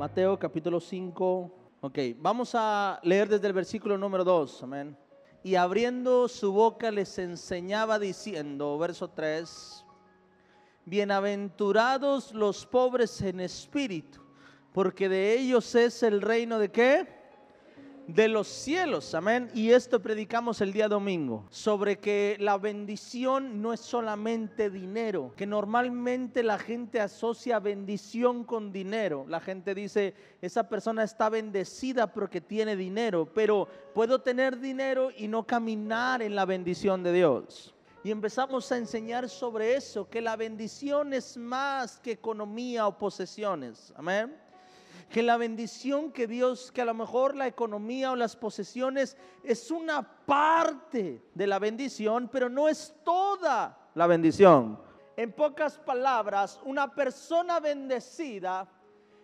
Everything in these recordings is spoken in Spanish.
Mateo capítulo 5. Ok, vamos a leer desde el versículo número 2. Amén. Y abriendo su boca les enseñaba diciendo, verso 3, bienaventurados los pobres en espíritu, porque de ellos es el reino de qué? De los cielos, amén. Y esto predicamos el día domingo, sobre que la bendición no es solamente dinero, que normalmente la gente asocia bendición con dinero. La gente dice, esa persona está bendecida porque tiene dinero, pero puedo tener dinero y no caminar en la bendición de Dios. Y empezamos a enseñar sobre eso, que la bendición es más que economía o posesiones. Amén que la bendición que Dios, que a lo mejor la economía o las posesiones es una parte de la bendición, pero no es toda la bendición. En pocas palabras, una persona bendecida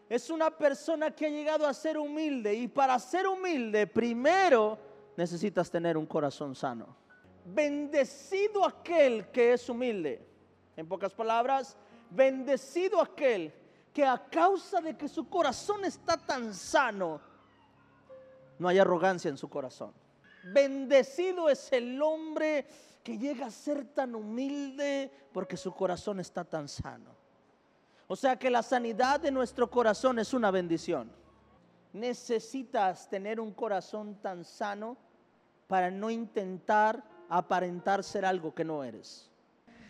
es una persona que ha llegado a ser humilde y para ser humilde primero necesitas tener un corazón sano. Bendecido aquel que es humilde. En pocas palabras, bendecido aquel que a causa de que su corazón está tan sano, no hay arrogancia en su corazón. Bendecido es el hombre que llega a ser tan humilde porque su corazón está tan sano. O sea que la sanidad de nuestro corazón es una bendición. Necesitas tener un corazón tan sano para no intentar aparentar ser algo que no eres.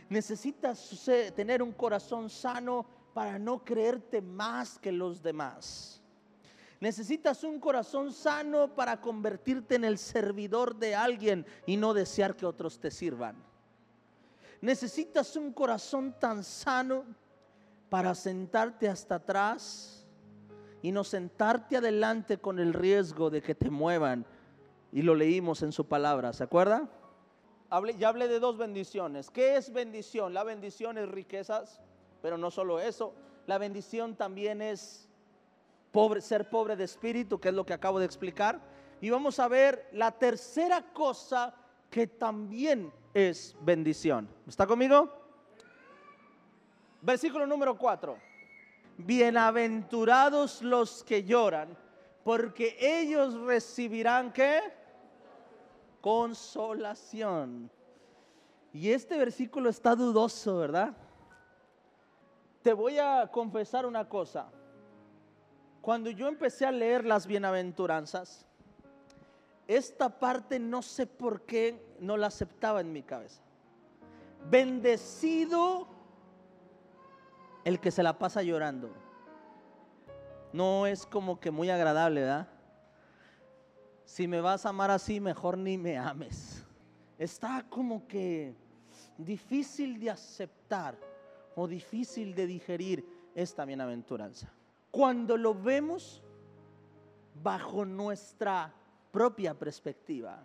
Necesitas tener un corazón sano para no creerte más que los demás. Necesitas un corazón sano para convertirte en el servidor de alguien y no desear que otros te sirvan. Necesitas un corazón tan sano para sentarte hasta atrás y no sentarte adelante con el riesgo de que te muevan. Y lo leímos en su palabra, ¿se acuerda? ya hablé de dos bendiciones. ¿Qué es bendición? La bendición es riquezas. Pero no solo eso, la bendición también es ser pobre de espíritu, que es lo que acabo de explicar. Y vamos a ver la tercera cosa que también es bendición. ¿Está conmigo? Versículo número 4. Bienaventurados los que lloran, porque ellos recibirán qué? Consolación. Y este versículo está dudoso, ¿verdad? Te voy a confesar una cosa. Cuando yo empecé a leer las bienaventuranzas, esta parte no sé por qué no la aceptaba en mi cabeza. Bendecido el que se la pasa llorando. No es como que muy agradable, ¿verdad? Si me vas a amar así, mejor ni me ames. Está como que difícil de aceptar o difícil de digerir esta bienaventuranza. Cuando lo vemos bajo nuestra propia perspectiva,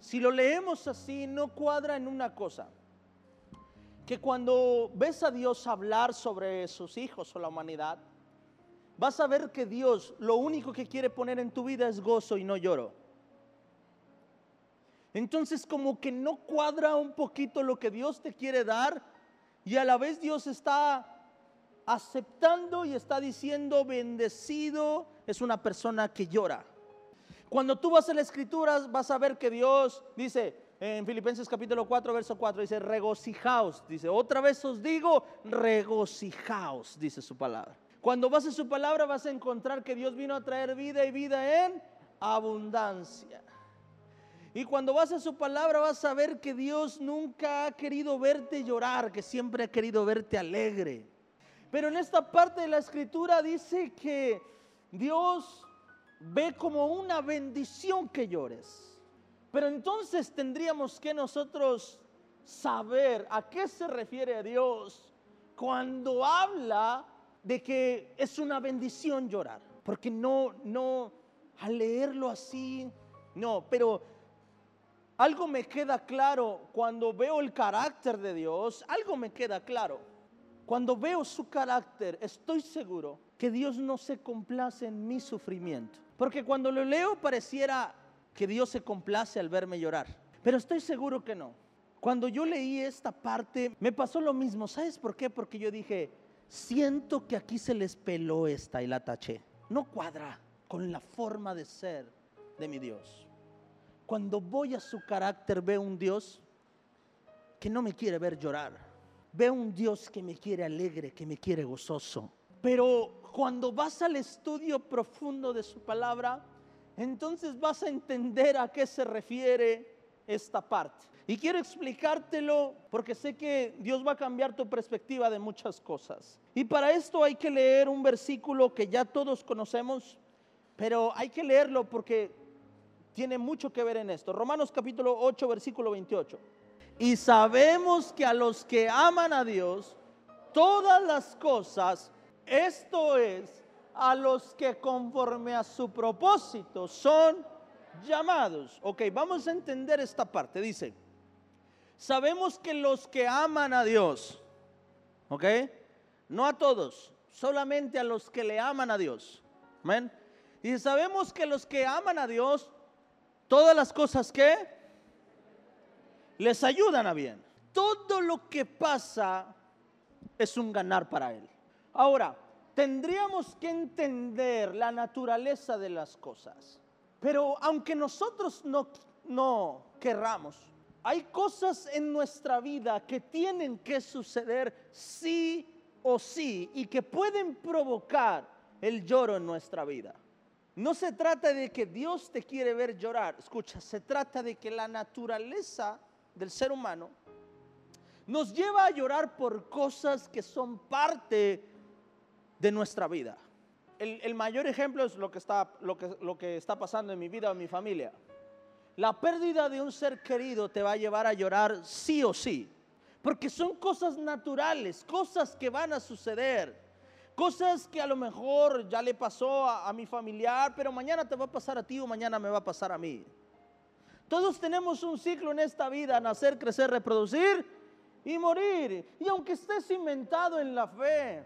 si lo leemos así, no cuadra en una cosa, que cuando ves a Dios hablar sobre sus hijos o la humanidad, vas a ver que Dios lo único que quiere poner en tu vida es gozo y no lloro. Entonces como que no cuadra un poquito lo que Dios te quiere dar y a la vez Dios está aceptando y está diciendo, bendecido es una persona que llora. Cuando tú vas a la escritura vas a ver que Dios dice en Filipenses capítulo 4, verso 4, dice, regocijaos. Dice, otra vez os digo, regocijaos, dice su palabra. Cuando vas a su palabra vas a encontrar que Dios vino a traer vida y vida en abundancia. Y cuando vas a su palabra vas a ver que Dios nunca ha querido verte llorar, que siempre ha querido verte alegre. Pero en esta parte de la escritura dice que Dios ve como una bendición que llores. Pero entonces tendríamos que nosotros saber a qué se refiere Dios cuando habla de que es una bendición llorar. Porque no, no, al leerlo así, no, pero algo me queda claro cuando veo el carácter de Dios, algo me queda claro. Cuando veo su carácter, estoy seguro que Dios no se complace en mi sufrimiento. Porque cuando lo leo pareciera que Dios se complace al verme llorar. Pero estoy seguro que no. Cuando yo leí esta parte, me pasó lo mismo. ¿Sabes por qué? Porque yo dije, siento que aquí se les peló esta y la taché. No cuadra con la forma de ser de mi Dios. Cuando voy a su carácter veo un Dios que no me quiere ver llorar. Veo un Dios que me quiere alegre, que me quiere gozoso. Pero cuando vas al estudio profundo de su palabra, entonces vas a entender a qué se refiere esta parte. Y quiero explicártelo porque sé que Dios va a cambiar tu perspectiva de muchas cosas. Y para esto hay que leer un versículo que ya todos conocemos, pero hay que leerlo porque tiene mucho que ver en esto. Romanos capítulo 8, versículo 28. Y sabemos que a los que aman a Dios, todas las cosas, esto es, a los que conforme a su propósito son llamados. Ok, vamos a entender esta parte. Dice, sabemos que los que aman a Dios, ok, no a todos, solamente a los que le aman a Dios. Amén. Y sabemos que los que aman a Dios, todas las cosas que les ayudan a bien. Todo lo que pasa es un ganar para Él. Ahora, tendríamos que entender la naturaleza de las cosas. Pero aunque nosotros no, no querramos, hay cosas en nuestra vida que tienen que suceder sí o sí y que pueden provocar el lloro en nuestra vida. No se trata de que Dios te quiere ver llorar, escucha, se trata de que la naturaleza del ser humano nos lleva a llorar por cosas que son parte de nuestra vida. El, mayor ejemplo es lo que, está, lo, que, lo que está pasando en mi vida o en mi familia. La pérdida de un ser querido te va a llevar a llorar sí o sí, porque son cosas naturales, cosas que van a suceder, cosas que a lo mejor ya le pasó a, mi familiar, pero mañana te va a pasar a ti o mañana me va a pasar a mí. Todos tenemos un ciclo en esta vida, nacer, crecer, reproducir y morir. Y aunque estés inventado en la fe,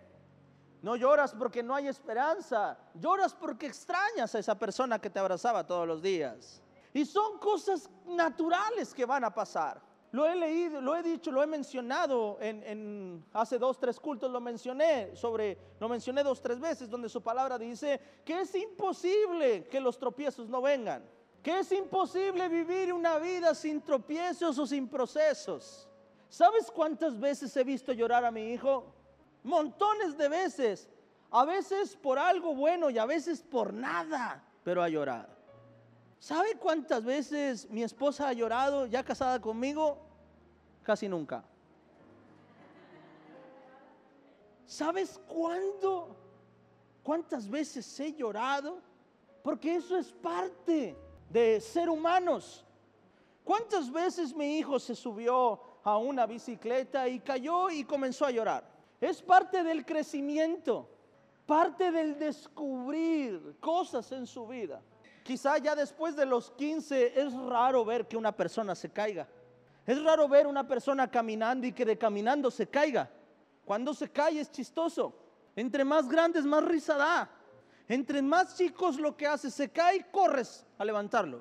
no lloras porque no hay esperanza, lloras porque extrañas a esa persona que te abrazaba todos los días. Y son cosas naturales que van a pasar. Lo he leído, lo he dicho, lo he mencionado en, hace dos, tres cultos, lo mencioné sobre, lo mencioné dos, tres veces, donde su palabra dice que es imposible que los tropiezos no vengan que es imposible vivir una vida sin tropiezos o sin procesos. ¿Sabes cuántas veces he visto llorar a mi hijo? Montones de veces. A veces por algo bueno y a veces por nada, pero ha llorado. ¿Sabe cuántas veces mi esposa ha llorado ya casada conmigo? Casi nunca. ¿Sabes cuándo? ¿Cuántas veces he llorado? Porque eso es parte de ser humanos. ¿Cuántas veces mi hijo se subió a una bicicleta y cayó y comenzó a llorar? Es parte del crecimiento, parte del descubrir cosas en su vida. Quizá ya después de los 15 es raro ver que una persona se caiga. Es raro ver una persona caminando y que de caminando se caiga. Cuando se cae es chistoso. Entre más grandes, más risa da. Entre más chicos lo que hace, se cae, corres a levantarlo.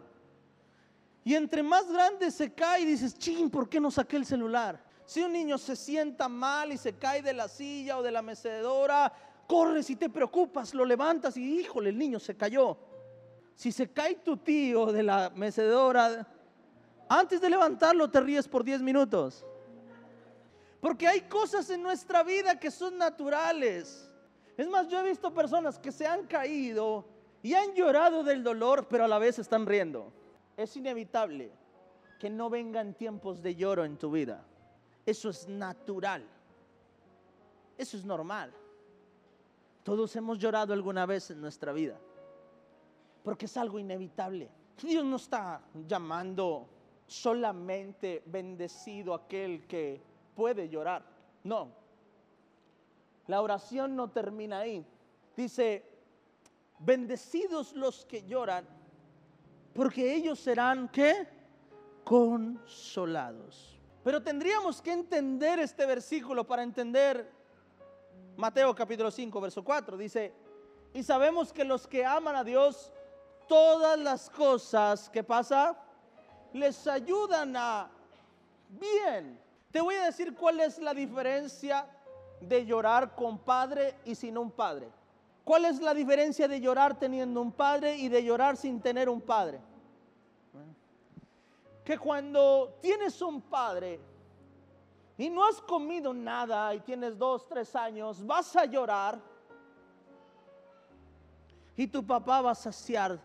Y entre más grande se cae y dices, ching, ¿por qué no saqué el celular? Si un niño se sienta mal y se cae de la silla o de la mecedora, corres y te preocupas, lo levantas y híjole, el niño se cayó. Si se cae tu tío de la mecedora, antes de levantarlo te ríes por 10 minutos. Porque hay cosas en nuestra vida que son naturales. Es más, yo he visto personas que se han caído y han llorado del dolor, pero a la vez están riendo. Es inevitable que no vengan tiempos de lloro en tu vida. Eso es natural. Eso es normal. Todos hemos llorado alguna vez en nuestra vida. Porque es algo inevitable. Dios no está llamando solamente bendecido aquel que puede llorar. No, la oración no termina ahí. Dice, bendecidos los que lloran, porque ellos serán, ¿qué? Consolados. Pero tendríamos que entender este versículo para entender Mateo capítulo 5, verso 4. Dice, y sabemos que los que aman a Dios, todas las cosas que pasa, les ayudan a bien. Te voy a decir cuál es la diferencia de llorar con padre y sin un padre? ¿Cuál es la diferencia de llorar teniendo un padre y de llorar sin tener un padre? Que cuando tienes un padre y no has comido nada y tienes dos, tres años, vas a llorar y tu papá va a saciar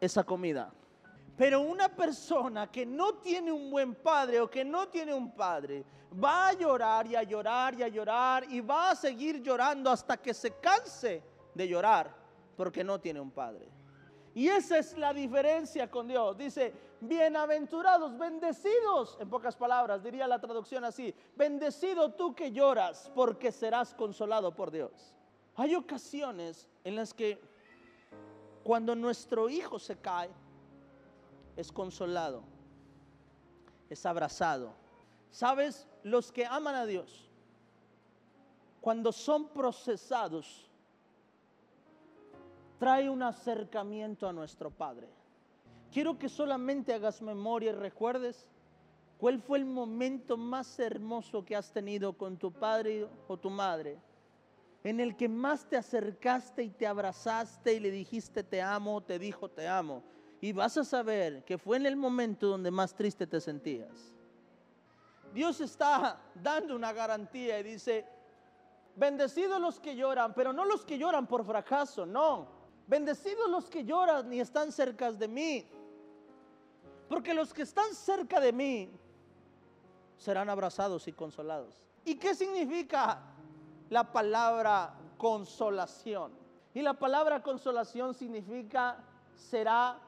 esa comida. Pero una persona que no tiene un buen padre o que no tiene un padre, va a llorar y a llorar y a llorar y va a seguir llorando hasta que se canse de llorar porque no tiene un padre. Y esa es la diferencia con Dios. Dice, bienaventurados, bendecidos, en pocas palabras, diría la traducción así, bendecido tú que lloras porque serás consolado por Dios. Hay ocasiones en las que cuando nuestro hijo se cae, es consolado, es abrazado. ¿Sabes? Los que aman a Dios, cuando son procesados, trae un acercamiento a nuestro Padre. Quiero que solamente hagas memoria y recuerdes cuál fue el momento más hermoso que has tenido con tu padre o tu madre, en el que más te acercaste y te abrazaste y le dijiste te amo, te dijo te amo y vas a saber que fue en el momento donde más triste te sentías. Dios está dando una garantía y dice, bendecidos los que lloran, pero no los que lloran por fracaso, no. Bendecidos los que lloran y están cerca de mí. Porque los que están cerca de mí serán abrazados y consolados. ¿Y qué significa la palabra consolación? Y la palabra consolación significa será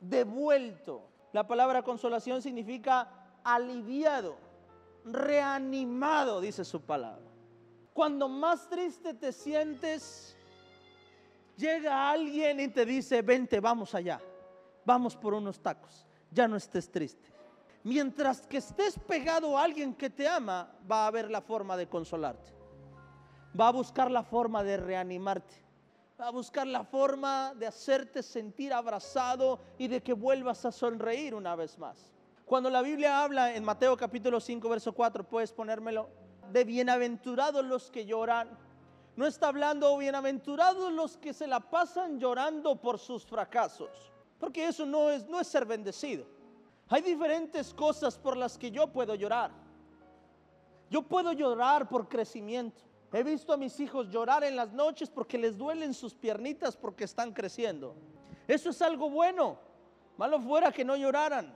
devuelto. La palabra consolación significa aliviado, reanimado, dice su palabra. Cuando más triste te sientes, llega alguien y te dice, vente, vamos allá, vamos por unos tacos, ya no estés triste. Mientras que estés pegado a alguien que te ama, va a haber la forma de consolarte, va a buscar la forma de reanimarte a buscar la forma de hacerte sentir abrazado y de que vuelvas a sonreír una vez más. Cuando la Biblia habla en Mateo capítulo 5, verso 4, puedes ponérmelo, de bienaventurados los que lloran. No está hablando bienaventurados los que se la pasan llorando por sus fracasos, porque eso no es, no es ser bendecido. Hay diferentes cosas por las que yo puedo llorar. Yo puedo llorar por crecimiento. He visto a mis hijos llorar en las noches porque les duelen sus piernitas porque están creciendo. Eso es algo bueno. Malo fuera que no lloraran.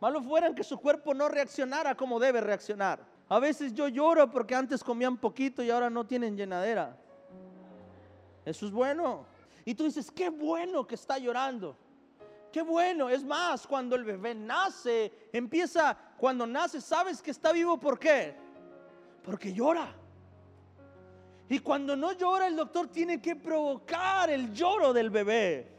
Malo fuera que su cuerpo no reaccionara como debe reaccionar. A veces yo lloro porque antes comían poquito y ahora no tienen llenadera. Eso es bueno. Y tú dices, qué bueno que está llorando. Qué bueno. Es más, cuando el bebé nace, empieza, cuando nace, sabes que está vivo. ¿Por qué? Porque llora. Y cuando no llora, el doctor tiene que provocar el lloro del bebé.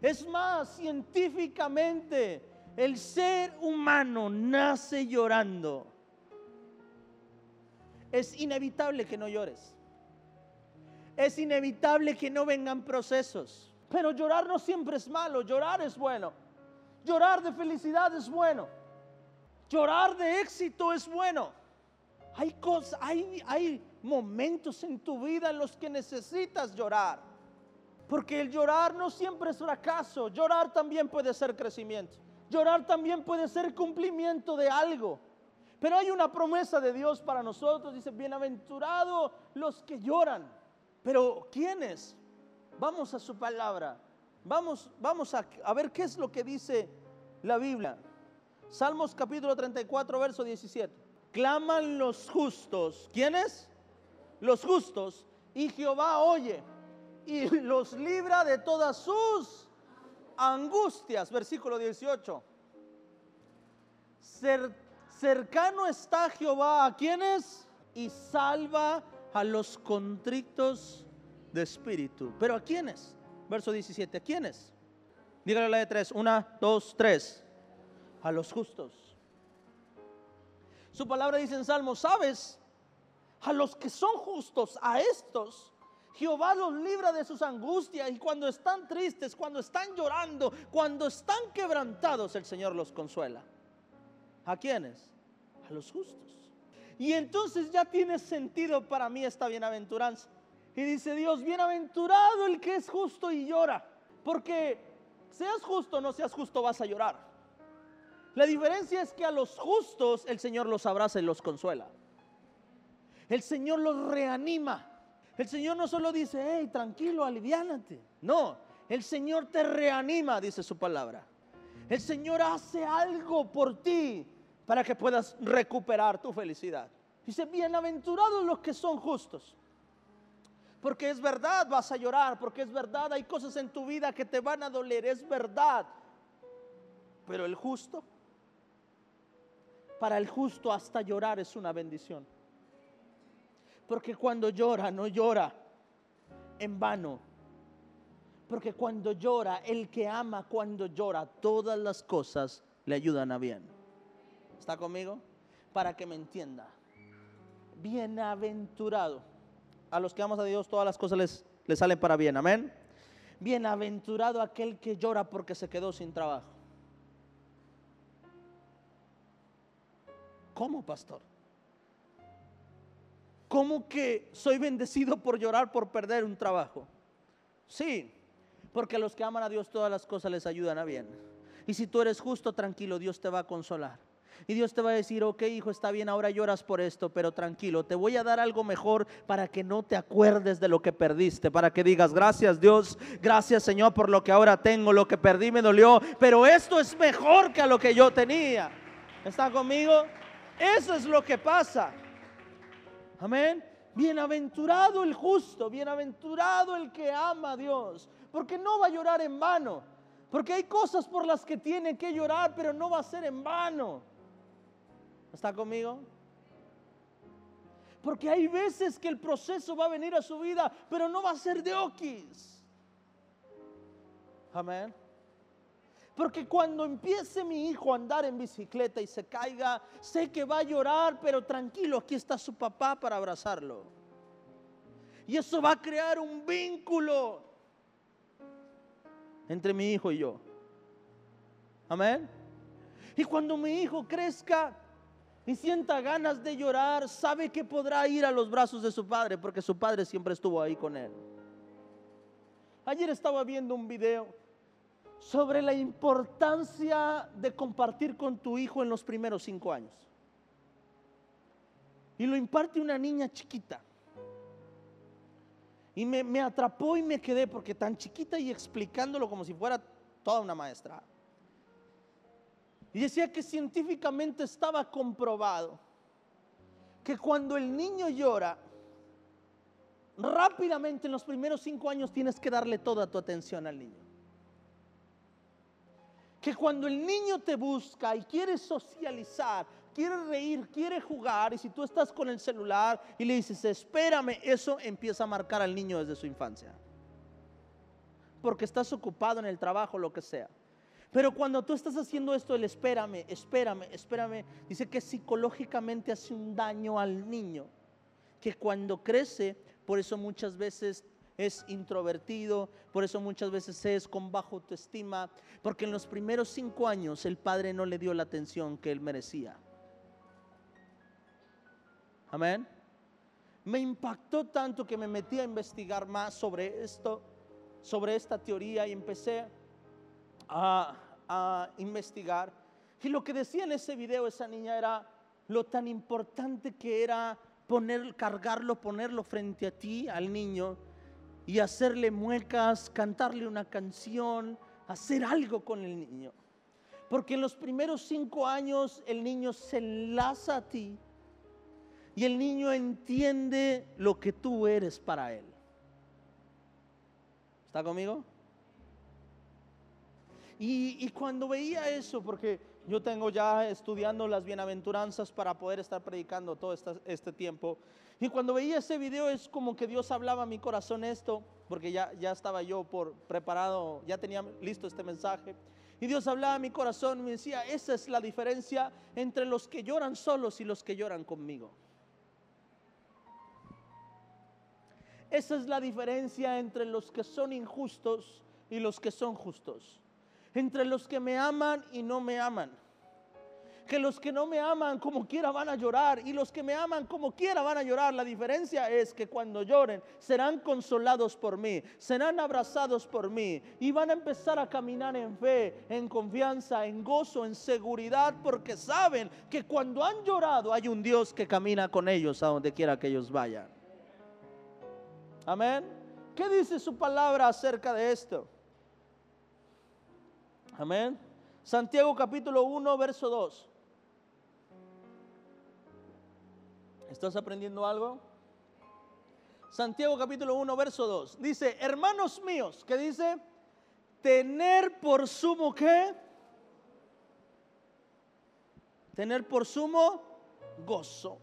Es más, científicamente, el ser humano nace llorando. Es inevitable que no llores. Es inevitable que no vengan procesos. Pero llorar no siempre es malo, llorar es bueno. Llorar de felicidad es bueno. Llorar de éxito es bueno. Hay cosas, hay, hay momentos en tu vida en los que necesitas llorar. Porque el llorar no siempre es fracaso, llorar también puede ser crecimiento. Llorar también puede ser cumplimiento de algo. Pero hay una promesa de Dios para nosotros. Dice, bienaventurados los que lloran. Pero ¿quiénes? Vamos a su palabra. Vamos, vamos a, a ver qué es lo que dice la Biblia. Salmos capítulo 34, verso 17. Claman los justos. ¿Quiénes? Los justos, y Jehová oye y los libra de todas sus angustias. Versículo 18. cercano está Jehová a quienes y salva a los contritos de espíritu. ¿Pero a quiénes? Verso 17. ¿A quiénes? Dígale la de tres. Una, dos, tres. A los justos. Su palabra dice en Salmo, ¿sabes? A los que son justos, a estos, Jehová los libra de sus angustias y cuando están tristes, cuando están llorando, cuando están quebrantados, el Señor los consuela. ¿A quiénes? A los justos. Y entonces ya tiene sentido para mí esta bienaventuranza. Y dice Dios, bienaventurado el que es justo y llora. Porque seas justo o no seas justo vas a llorar. La diferencia es que a los justos el Señor los abraza y los consuela. El Señor los reanima. El Señor no solo dice, hey, tranquilo, aliviánate. No, el Señor te reanima, dice su palabra. El Señor hace algo por ti para que puedas recuperar tu felicidad. Dice, bienaventurados los que son justos. Porque es verdad, vas a llorar, porque es verdad, hay cosas en tu vida que te van a doler, es verdad. Pero el justo, para el justo hasta llorar es una bendición. Porque cuando llora, no llora en vano. Porque cuando llora, el que ama cuando llora, todas las cosas le ayudan a bien. ¿Está conmigo? Para que me entienda. Bienaventurado. A los que amas a Dios, todas las cosas les, les salen para bien. Amén. Bienaventurado aquel que llora porque se quedó sin trabajo. ¿Cómo, pastor? ¿Cómo que soy bendecido por llorar por perder un trabajo? Sí, porque a los que aman a Dios todas las cosas les ayudan a bien. Y si tú eres justo, tranquilo, Dios te va a consolar. Y Dios te va a decir, ok hijo, está bien, ahora lloras por esto, pero tranquilo, te voy a dar algo mejor para que no te acuerdes de lo que perdiste, para que digas, gracias Dios, gracias Señor por lo que ahora tengo, lo que perdí me dolió, pero esto es mejor que a lo que yo tenía. ¿Está conmigo? Eso es lo que pasa. Amén. Bienaventurado el justo, bienaventurado el que ama a Dios, porque no va a llorar en vano, porque hay cosas por las que tiene que llorar, pero no va a ser en vano. ¿Está conmigo? Porque hay veces que el proceso va a venir a su vida, pero no va a ser de okis. Amén. Porque cuando empiece mi hijo a andar en bicicleta y se caiga, sé que va a llorar, pero tranquilo, aquí está su papá para abrazarlo. Y eso va a crear un vínculo entre mi hijo y yo. Amén. Y cuando mi hijo crezca y sienta ganas de llorar, sabe que podrá ir a los brazos de su padre, porque su padre siempre estuvo ahí con él. Ayer estaba viendo un video sobre la importancia de compartir con tu hijo en los primeros cinco años. Y lo imparte una niña chiquita. Y me, atrapó y me quedé porque tan chiquita y explicándolo como si fuera toda una maestra. Y decía que científicamente estaba comprobado que cuando el niño llora, rápidamente en los primeros cinco años tienes que darle toda tu atención al niño que cuando el niño te busca y quiere socializar, quiere reír, quiere jugar, y si tú estás con el celular y le dices, espérame, eso empieza a marcar al niño desde su infancia. Porque estás ocupado en el trabajo, lo que sea. Pero cuando tú estás haciendo esto, el espérame, espérame, espérame, dice que psicológicamente hace un daño al niño. Que cuando crece, por eso muchas veces es introvertido, por eso muchas veces es con bajo autoestima, porque en los primeros cinco años el padre no le dio la atención que él merecía. Amén. Me impactó tanto que me metí a investigar más sobre esto, sobre esta teoría y empecé a, a investigar. Y lo que decía en ese video esa niña era lo tan importante que era poner, cargarlo, ponerlo frente a ti, al niño, y hacerle muecas, cantarle una canción, hacer algo con el niño. Porque en los primeros cinco años el niño se enlaza a ti y el niño entiende lo que tú eres para él. ¿Está conmigo? Y, cuando veía eso, porque yo tengo ya estudiando las bienaventuranzas para poder estar predicando todo este tiempo, y cuando veía ese video es como que Dios hablaba a mi corazón esto, porque ya, ya estaba yo por preparado, ya tenía listo este mensaje. Y Dios hablaba a mi corazón y me decía, esa es la diferencia entre los que lloran solos y los que lloran conmigo. Esa es la diferencia entre los que son injustos y los que son justos. Entre los que me aman y no me aman. Que los que no me aman como quiera van a llorar y los que me aman como quiera van a llorar. La diferencia es que cuando lloren serán consolados por mí, serán abrazados por mí y van a empezar a caminar en fe, en confianza, en gozo, en seguridad, porque saben que cuando han llorado hay un Dios que camina con ellos a donde quiera que ellos vayan. Amén. ¿Qué dice su palabra acerca de esto? Amén. Santiago capítulo 1, verso 2. ¿Estás aprendiendo algo? Santiago capítulo 1, verso 2. Dice, hermanos míos, ¿qué dice? Tener por sumo qué? Tener por sumo gozo.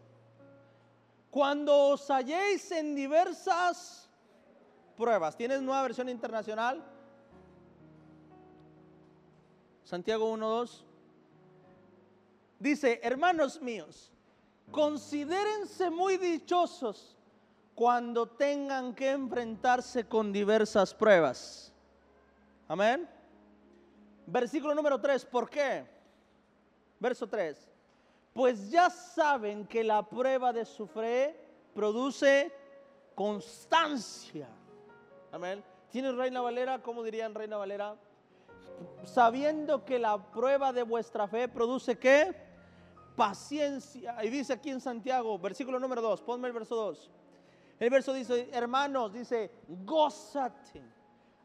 Cuando os halléis en diversas pruebas. ¿Tienes nueva versión internacional? Santiago 1.2. Dice, hermanos míos, considérense muy dichosos cuando tengan que enfrentarse con diversas pruebas. Amén. Versículo número 3, ¿por qué? Verso 3. Pues ya saben que la prueba de su fe produce constancia. Amén. ¿Tienes Reina Valera? ¿Cómo dirían Reina Valera? sabiendo que la prueba de vuestra fe produce qué? Paciencia. Y dice aquí en Santiago, versículo número 2, ponme el verso 2. El verso dice, hermanos, dice, gózate,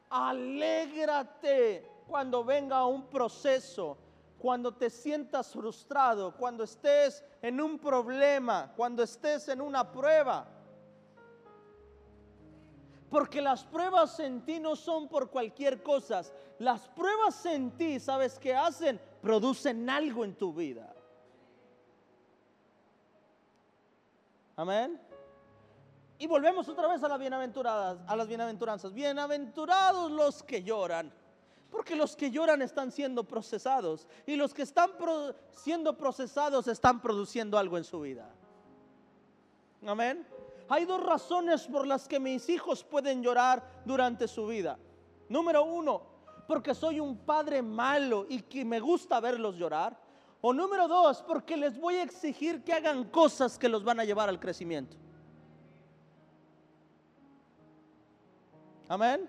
alégrate cuando venga un proceso, cuando te sientas frustrado, cuando estés en un problema, cuando estés en una prueba. Porque las pruebas en ti no son por cualquier cosa. Las pruebas en ti, ¿sabes qué hacen? Producen algo en tu vida. Amén. Y volvemos otra vez a las bienaventuradas, a las bienaventuranzas. Bienaventurados los que lloran, porque los que lloran están siendo procesados y los que están siendo procesados están produciendo algo en su vida. Amén. Hay dos razones por las que mis hijos pueden llorar durante su vida. Número uno, porque soy un padre malo y que me gusta verlos llorar. O número dos, porque les voy a exigir que hagan cosas que los van a llevar al crecimiento. Amén.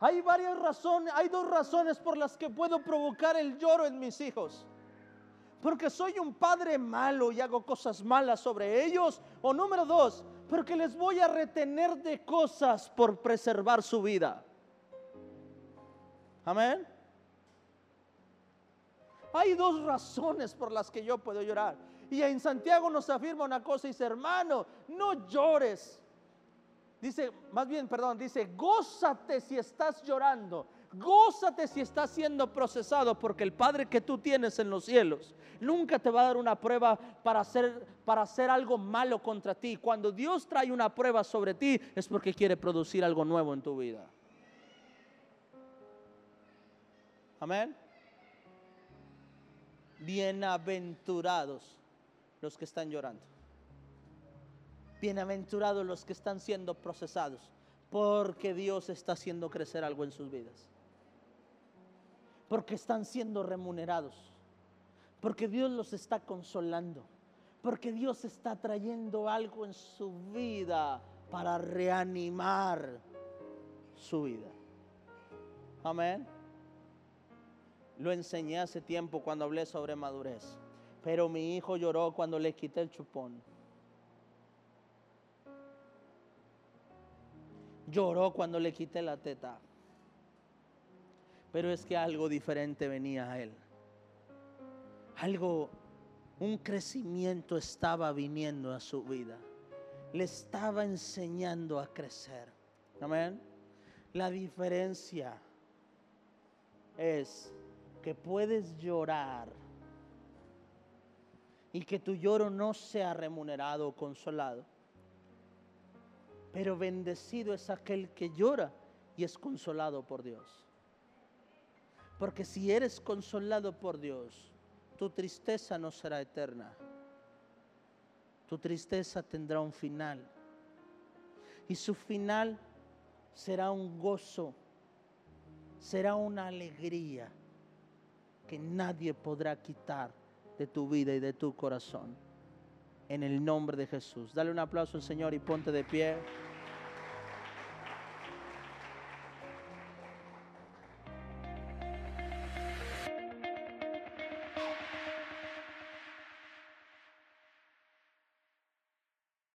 Hay varias razones, hay dos razones por las que puedo provocar el lloro en mis hijos porque soy un padre malo y hago cosas malas sobre ellos. O número dos, porque les voy a retener de cosas por preservar su vida. Amén. Hay dos razones por las que yo puedo llorar. Y en Santiago nos afirma una cosa, dice, hermano, no llores. Dice, más bien, perdón, dice, gózate si estás llorando. Gózate si estás siendo procesado porque el Padre que tú tienes en los cielos nunca te va a dar una prueba para hacer, para hacer algo malo contra ti. Cuando Dios trae una prueba sobre ti es porque quiere producir algo nuevo en tu vida. Amén. Bienaventurados los que están llorando. Bienaventurados los que están siendo procesados porque Dios está haciendo crecer algo en sus vidas porque están siendo remunerados, porque Dios los está consolando, porque Dios está trayendo algo en su vida para reanimar su vida. Amén. Lo enseñé hace tiempo cuando hablé sobre madurez, pero mi hijo lloró cuando le quité el chupón. Lloró cuando le quité la teta. Pero es que algo diferente venía a él. Algo, un crecimiento estaba viniendo a su vida. Le estaba enseñando a crecer. Amén. La diferencia es que puedes llorar y que tu lloro no sea remunerado o consolado. Pero bendecido es aquel que llora y es consolado por Dios. Porque si eres consolado por Dios, tu tristeza no será eterna. Tu tristeza tendrá un final. Y su final será un gozo, será una alegría que nadie podrá quitar de tu vida y de tu corazón. En el nombre de Jesús. Dale un aplauso al Señor y ponte de pie.